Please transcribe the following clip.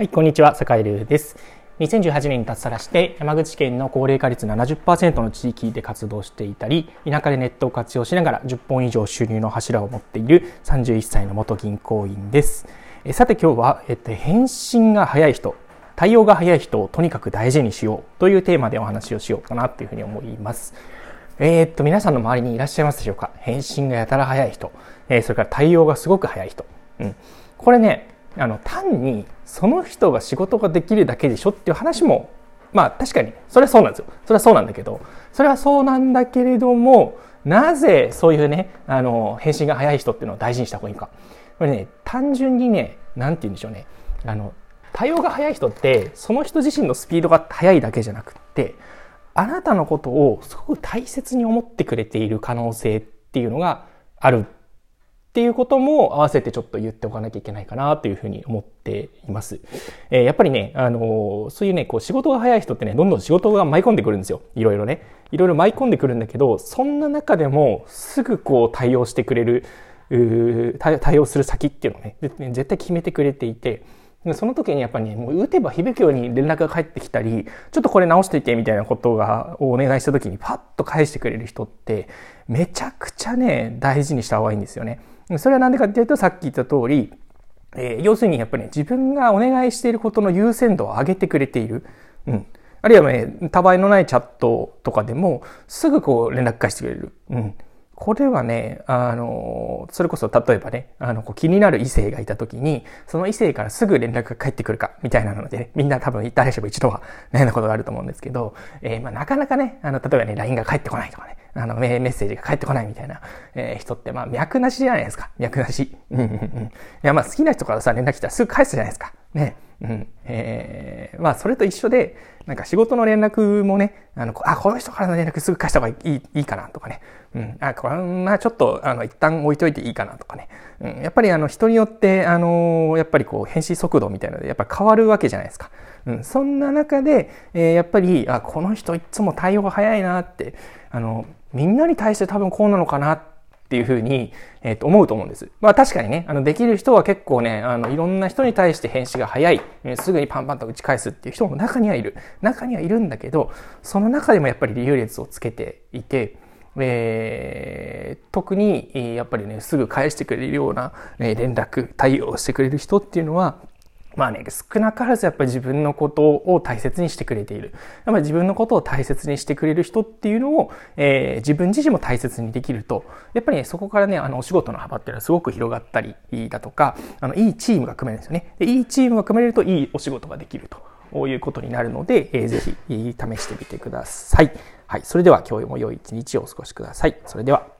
はい、こんにちは、坂井流です。2018年に脱サラして山口県の高齢化率70%の地域で活動していたり、田舎でネットを活用しながら10本以上収入の柱を持っている31歳の元銀行員です。えさて今日は、えっと、返信が早い人、対応が早い人をとにかく大事にしようというテーマでお話をしようかなというふうに思います。えー、っと、皆さんの周りにいらっしゃいますでしょうか？返信がやたら早い人、えー、それから対応がすごく早い人。うん。これね、あの単にその人が仕事ができるだけでしょっていう話もまあ確かにそれはそうなんですよ。それはそうなんだけどそれはそうなんだけれどもなぜそういうねあの返信が早い人っていうのを大事にした方がいいか。これね単純にね何て言うんでしょうね。あの対応が早い人ってその人自身のスピードが速いだけじゃなくってあなたのことをすごく大切に思ってくれている可能性っていうのがある。っていうことも合わせてちょっと言っておかなきゃいけないかなというふうに思っています。えー、やっぱりね、あのー、そういうね、こう仕事が早い人ってね、どんどん仕事が舞い込んでくるんですよ。いろいろね。いろいろ舞い込んでくるんだけど、そんな中でもすぐこう対応してくれる、対応する先っていうのをね、絶対決めてくれていて、その時にやっぱりね、もう打てば響くように連絡が返ってきたり、ちょっとこれ直していてみたいなことが、をお願いした時にパッと返してくれる人って、めちゃくちゃね、大事にした方がいいんですよね。それは何でかっていうと、さっき言った通り、えー、要するにやっぱりね、自分がお願いしていることの優先度を上げてくれている。うん。あるいはね、たわいのないチャットとかでも、すぐこう連絡返してくれる。うん。これはね、あの、それこそ例えばね、あの、こう気になる異性がいた時に、その異性からすぐ連絡が返ってくるか、みたいなので、ね、みんな多分誰しも一度は悩んだことがあると思うんですけど、えー、まあなかなかね、あの、例えばね、LINE が返ってこないとかね、あの、メッセージが返ってこないみたいな、えー、人って、まあ脈なしじゃないですか。脈なし。うんうんうん。いや、まあ好きな人からさ、連絡来たらすぐ返すじゃないですか。ね。うん。えー、まあそれと一緒で、なんか仕事の連絡もね、あの、あ、この人からの連絡すぐ返した方がいい、いいかなとかね。うん。あ、これまちょっと、あの、一旦置いといていいかなとかね。うん。やっぱりあの、人によって、あの、やっぱりこう、返信速度みたいなので、やっぱ変わるわけじゃないですか。うん。そんな中で、えー、やっぱり、あ、この人いつも対応が早いなって、あの、みんなに対して多分こうなのかなってっていうふうに、えっ、ー、と、思うと思うんです。まあ確かにね、あの、できる人は結構ね、あの、いろんな人に対して返信が早い、えー、すぐにパンパンと打ち返すっていう人も中にはいる。中にはいるんだけど、その中でもやっぱり優劣をつけていて、えー、特に、やっぱりね、すぐ返してくれるような、え連絡、対応してくれる人っていうのは、まあね、少なからずやっぱり自分のことを大切にしてくれている。やっぱり自分のことを大切にしてくれる人っていうのを、えー、自分自身も大切にできると、やっぱりね、そこからね、あの、お仕事の幅っていうのはすごく広がったりだとか、あの、いいチームが組めるんですよね。で、いいチームが組めるといいお仕事ができるということになるので、えー、ぜひ試してみてください。はい。それでは今日も良い一日をお過ごしください。それでは。